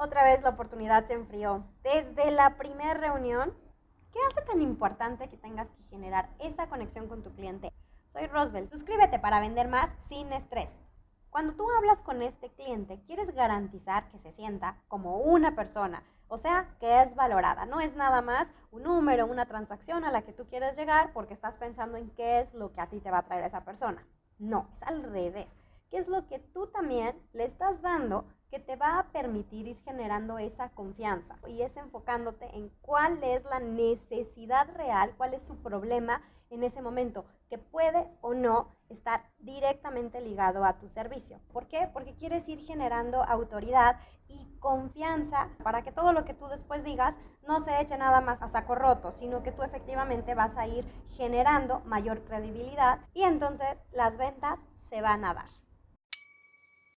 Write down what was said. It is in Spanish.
Otra vez la oportunidad se enfrió. Desde la primera reunión, ¿qué hace tan importante que tengas que generar esa conexión con tu cliente? Soy Roswell. Suscríbete para vender más sin estrés. Cuando tú hablas con este cliente, quieres garantizar que se sienta como una persona, o sea, que es valorada. No es nada más un número, una transacción a la que tú quieres llegar porque estás pensando en qué es lo que a ti te va a traer esa persona. No, es al revés. ¿Qué es lo que tú también le estás dando que te va a permitir ir generando esa confianza? Y es enfocándote en cuál es la necesidad real, cuál es su problema en ese momento, que puede o no estar directamente ligado a tu servicio. ¿Por qué? Porque quieres ir generando autoridad y confianza para que todo lo que tú después digas no se eche nada más a saco roto, sino que tú efectivamente vas a ir generando mayor credibilidad y entonces las ventas se van a dar.